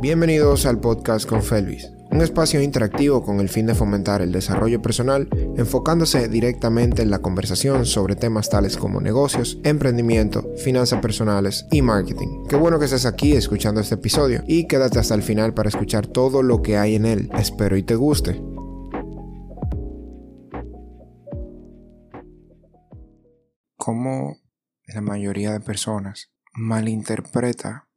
Bienvenidos al podcast con Felvis, un espacio interactivo con el fin de fomentar el desarrollo personal, enfocándose directamente en la conversación sobre temas tales como negocios, emprendimiento, finanzas personales y marketing. Qué bueno que estés aquí escuchando este episodio y quédate hasta el final para escuchar todo lo que hay en él. Espero y te guste. Como la mayoría de personas malinterpreta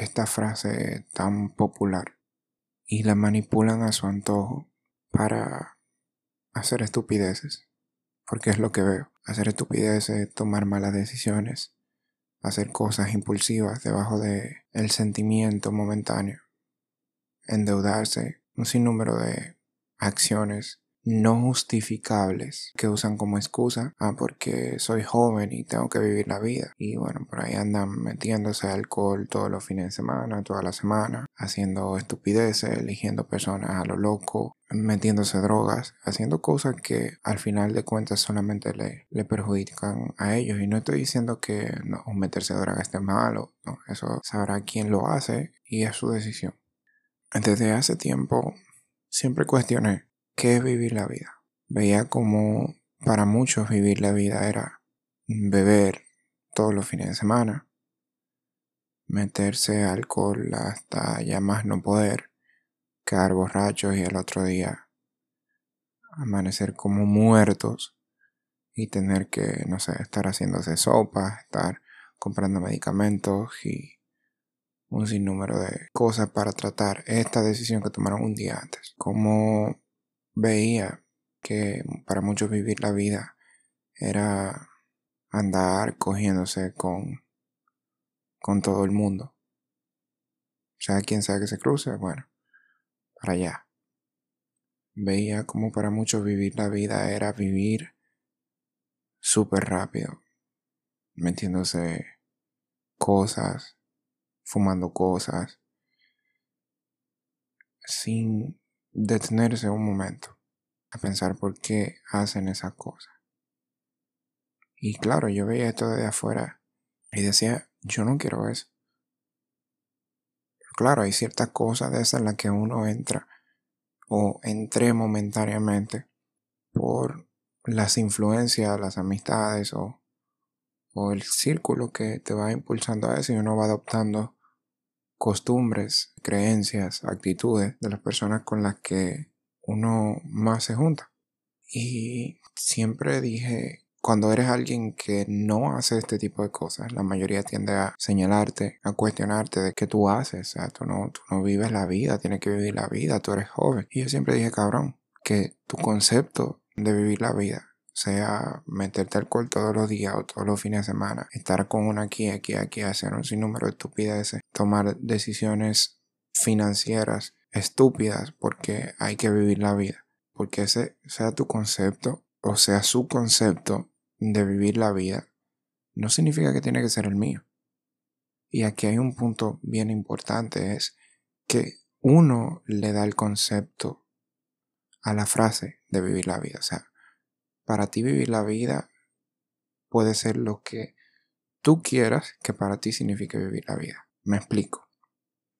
esta frase tan popular y la manipulan a su antojo para hacer estupideces. Porque es lo que veo. Hacer estupideces, tomar malas decisiones, hacer cosas impulsivas debajo de el sentimiento momentáneo, endeudarse, un sinnúmero de acciones no justificables que usan como excusa, ah, porque soy joven y tengo que vivir la vida. Y bueno, por ahí andan metiéndose alcohol todos los fines de semana, toda la semana, haciendo estupideces, eligiendo personas a lo loco, metiéndose drogas, haciendo cosas que al final de cuentas solamente le, le perjudican a ellos. Y no estoy diciendo que no, meterse droga esté malo, no, eso sabrá quién lo hace y es su decisión. Desde hace tiempo siempre cuestioné ¿Qué es vivir la vida? Veía como para muchos vivir la vida era beber todos los fines de semana, meterse alcohol hasta ya más no poder, quedar borrachos y al otro día amanecer como muertos y tener que, no sé, estar haciéndose sopa, estar comprando medicamentos y un sinnúmero de cosas para tratar esta decisión que tomaron un día antes. Como veía que para muchos vivir la vida era andar cogiéndose con, con todo el mundo. O sea, quien sabe que se cruce, bueno, para allá. Veía como para muchos vivir la vida era vivir súper rápido, metiéndose cosas, fumando cosas, sin detenerse un momento a pensar por qué hacen esa cosa. Y claro, yo veía esto desde afuera y decía, yo no quiero eso. Claro, hay ciertas cosas de esas en las que uno entra o entré momentáneamente por las influencias, las amistades o, o el círculo que te va impulsando a eso y uno va adoptando costumbres, creencias, actitudes de las personas con las que uno más se junta. Y siempre dije, cuando eres alguien que no hace este tipo de cosas, la mayoría tiende a señalarte, a cuestionarte de qué tú haces. O sea, tú no, tú no vives la vida, tienes que vivir la vida, tú eres joven. Y yo siempre dije, cabrón, que tu concepto de vivir la vida sea meterte alcohol todos los días o todos los fines de semana, estar con una aquí, aquí, aquí, hacer un sinnúmero de estupideces, tomar decisiones financieras estúpidas porque hay que vivir la vida. Porque ese sea tu concepto o sea su concepto de vivir la vida, no significa que tiene que ser el mío. Y aquí hay un punto bien importante, es que uno le da el concepto a la frase de vivir la vida. O sea, para ti vivir la vida puede ser lo que tú quieras que para ti signifique vivir la vida. Me explico.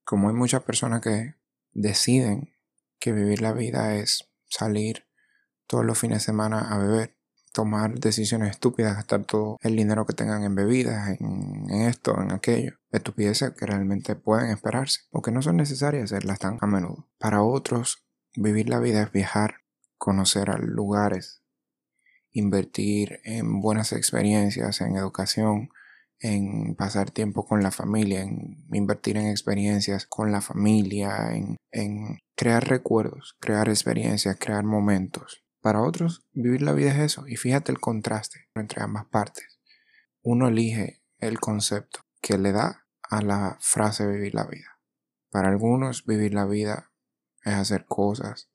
Como hay muchas personas que deciden que vivir la vida es salir todos los fines de semana a beber, tomar decisiones estúpidas, gastar todo el dinero que tengan en bebidas, en, esto, en aquello. Estupideces que realmente pueden esperarse o que no son necesarias hacerlas tan a menudo. Para otros, vivir la vida es viajar, conocer lugares, invertir en buenas experiencias, en educación, en pasar tiempo con la familia, en invertir en experiencias con la familia, en, crear recuerdos, crear experiencias, crear momentos. Para otros, vivir la vida es eso. Y fíjate el contraste entre ambas partes. Uno elige el concepto que le da a la frase vivir la vida. Para algunos, vivir la vida es hacer cosas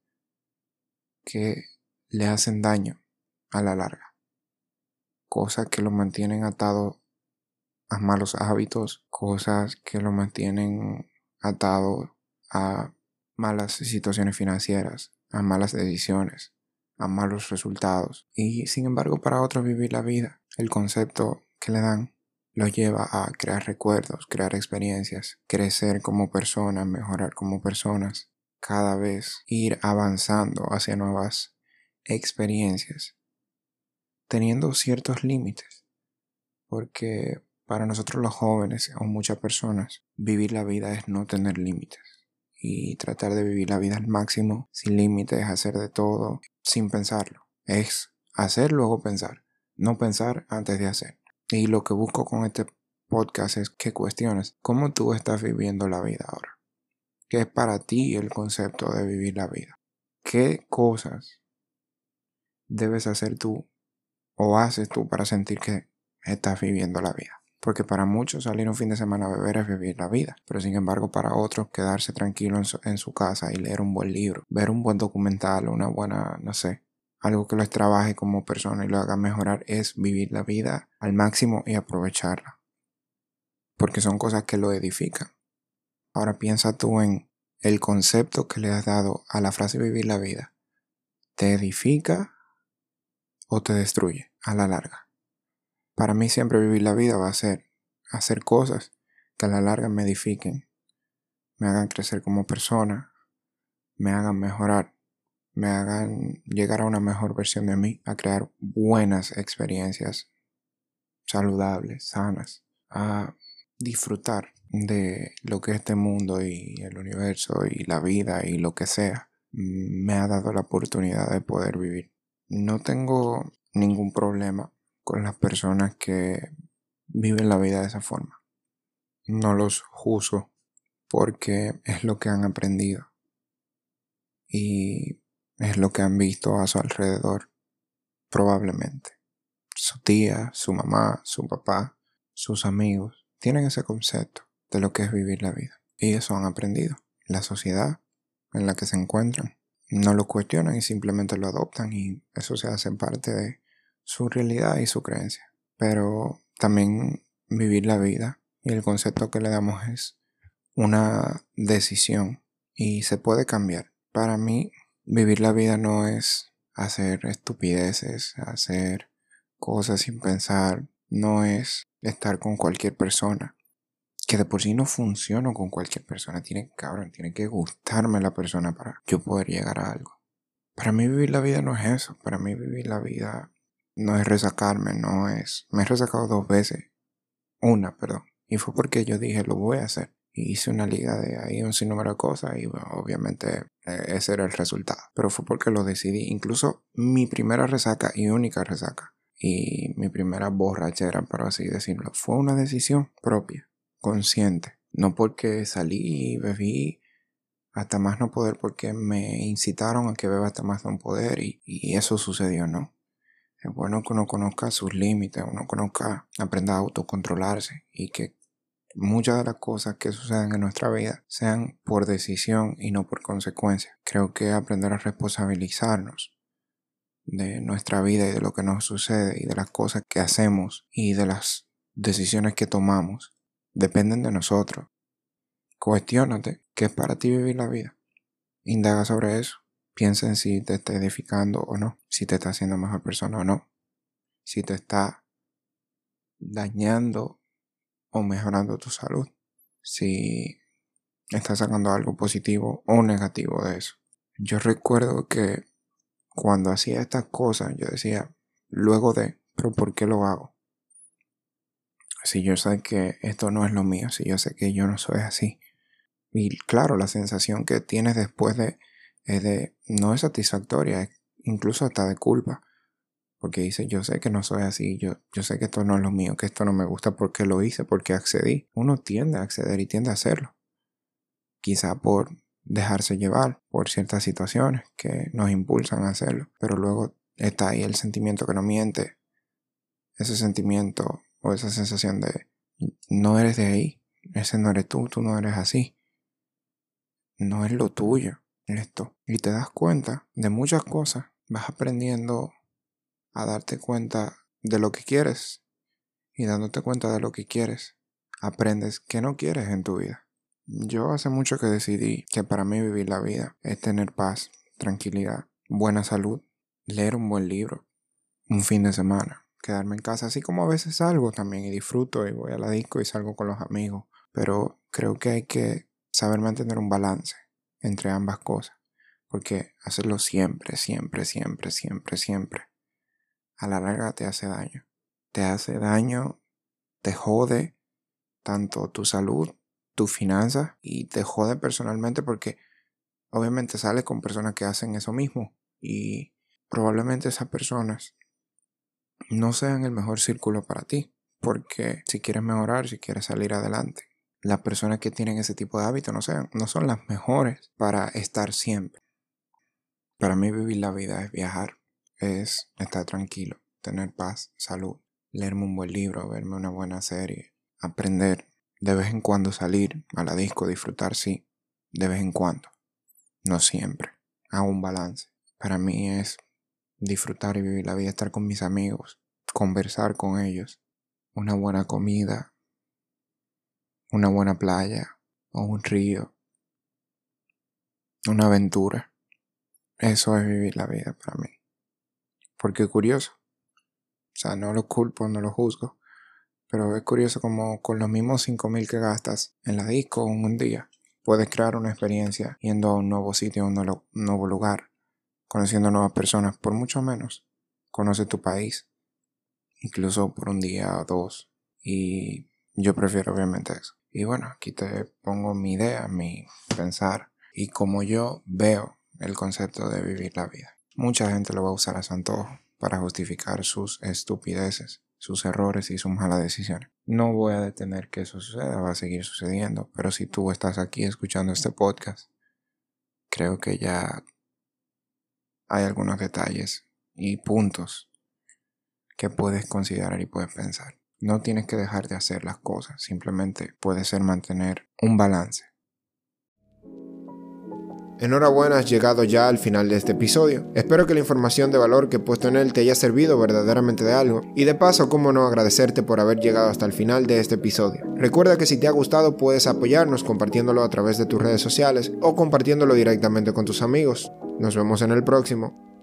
que le hacen daño a la larga. Cosas que lo mantienen atado a malos hábitos, cosas que lo mantienen atado a malas situaciones financieras, a malas decisiones, a malos resultados. Y sin embargo para otros vivir la vida, el concepto que le dan los lleva a crear recuerdos, crear experiencias, crecer como personas, mejorar como personas, cada vez ir avanzando hacia nuevas experiencias, teniendo ciertos límites, porque para nosotros los jóvenes o muchas personas, vivir la vida es no tener límites y tratar de vivir la vida al máximo, sin límites, hacer de todo, sin pensarlo. Es hacer luego pensar, no pensar antes de hacer. Y lo que busco con este podcast es que cuestiones cómo tú estás viviendo la vida ahora. ¿Qué es para ti el concepto de vivir la vida? ¿Qué cosas debes hacer tú o haces tú para sentir que estás viviendo la vida? Porque para muchos salir un fin de semana a beber es vivir la vida, pero sin embargo para otros quedarse tranquilo en su, casa y leer un buen libro, ver un buen documental, una buena, no sé, algo que los trabaje como persona y lo haga mejorar es vivir la vida al máximo y aprovecharla. Porque son cosas que lo edifican. Ahora piensa tú en el concepto que le has dado a la frase vivir la vida. ¿Te edifica o te destruye a la larga? Para mí siempre vivir la vida va a ser hacer cosas que a la larga me edifiquen, me hagan crecer como persona, me hagan mejorar, me hagan llegar a una mejor versión de mí, a crear buenas experiencias saludables, sanas, a disfrutar de lo que este mundo y el universo y la vida y lo que sea me ha dado la oportunidad de poder vivir. No tengo ningún problema con las personas que viven la vida de esa forma. No los juzgo porque es lo que han aprendido y es lo que han visto a su alrededor, probablemente. Su tía, su mamá, su papá, sus amigos tienen ese concepto de lo que es vivir la vida y eso han aprendido. La sociedad en la que se encuentran no lo cuestionan y simplemente lo adoptan y eso se hace parte de su realidad y su creencia. Pero también vivir la vida y el concepto que le damos es una decisión y se puede cambiar. Para mí, vivir la vida no es hacer estupideces, hacer cosas sin pensar, no es estar con cualquier persona. Que de por sí no funciono con cualquier persona. Tiene, cabrón, tiene que gustarme la persona para yo poder llegar a algo. Para mí vivir la vida no es eso. Para mí vivir la vida no es resacarme, no es... Me he resacado dos veces. Una, perdón. Y fue porque yo dije, lo voy a hacer. Y hice una liga de ahí un sinnúmero de cosas y obviamente eh, ese era el resultado. Pero fue porque lo decidí. Incluso mi primera resaca y única resaca. Y mi primera borrachera, por así decirlo. Fue una decisión propia, consciente. No porque salí y bebí hasta más no poder porque me incitaron a que beba hasta más no poder y eso sucedió, no. Es bueno que uno conozca sus límites, uno conozca, aprenda a autocontrolarse y que muchas de las cosas que suceden en nuestra vida sean por decisión y no por consecuencia. Creo que aprender a responsabilizarnos de nuestra vida y de lo que nos sucede y de las cosas que hacemos y de las decisiones que tomamos dependen de nosotros. Cuestiónate qué es para ti vivir la vida. Indaga sobre eso. Piensa en si te está edificando o no, si te está haciendo mejor persona o no, si te está dañando o mejorando tu salud, si estás sacando algo positivo o negativo de eso. Yo recuerdo que cuando hacía estas cosas, yo decía, luego de, pero ¿por qué lo hago? Si yo sé que esto no es lo mío, si yo sé que yo no soy así. Y claro, la sensación que tienes después de es de, no es satisfactoria, incluso hasta de culpa. Porque dice, yo sé que no soy así, yo, yo sé que esto no es lo mío, que esto no me gusta porque lo hice, porque accedí. Uno tiende a acceder y tiende a hacerlo. Quizá por dejarse llevar por ciertas situaciones que nos impulsan a hacerlo. Pero luego está ahí el sentimiento que no miente. Ese sentimiento o esa sensación de no eres de ahí. Ese no eres tú, tú no eres así. No es lo tuyo esto y te das cuenta de muchas cosas, vas aprendiendo a darte cuenta de lo que quieres y dándote cuenta de lo que quieres, aprendes que no quieres en tu vida. Yo hace mucho que decidí que para mí vivir la vida es tener paz, tranquilidad, buena salud, leer un buen libro, un fin de semana, quedarme en casa, así como a veces salgo también y disfruto y voy a la disco y salgo con los amigos, pero creo que hay que saber mantener un balance entre ambas cosas, porque hacerlo siempre, siempre, siempre, siempre, siempre, a la larga te hace daño. Te hace daño, te jode tanto tu salud, tu finanzas y te jode personalmente porque obviamente sales con personas que hacen eso mismo y probablemente esas personas no sean el mejor círculo para ti. Porque si quieres mejorar, si quieres salir adelante, las personas que tienen ese tipo de hábitos no, no son las mejores para estar siempre. Para mí vivir la vida es viajar, es estar tranquilo, tener paz, salud, leerme un buen libro, verme una buena serie, aprender, de vez en cuando salir a la disco, disfrutar, sí, de vez en cuando, no siempre, hago un balance. Para mí es disfrutar y vivir la vida, estar con mis amigos, conversar con ellos, una buena comida, una buena playa o un río, una aventura. Eso es vivir la vida para mí. Porque curioso. O sea, no lo culpo, no lo juzgo. Pero es curioso como con los mismos 5 mil que gastas en la disco en un día, puedes crear una experiencia yendo a un nuevo sitio, a un nuevo lugar, conociendo nuevas personas, por mucho menos. Conoce tu país, incluso por un día o dos. Y yo prefiero obviamente eso. Y bueno, aquí te pongo mi idea, mi pensar y como yo veo el concepto de vivir la vida. Mucha gente lo va a usar a su para justificar sus estupideces, sus errores y sus malas decisiones. No voy a detener que eso suceda, va a seguir sucediendo, pero si tú estás aquí escuchando este podcast, creo que ya hay algunos detalles y puntos que puedes considerar y puedes pensar. No tienes que dejar de hacer las cosas, simplemente puede ser mantener un balance. Enhorabuena, has llegado ya al final de este episodio. Espero que la información de valor que he puesto en él te haya servido verdaderamente de algo y de paso, cómo no agradecerte por haber llegado hasta el final de este episodio. Recuerda que si te ha gustado puedes apoyarnos compartiéndolo a través de tus redes sociales o compartiéndolo directamente con tus amigos. Nos vemos en el próximo.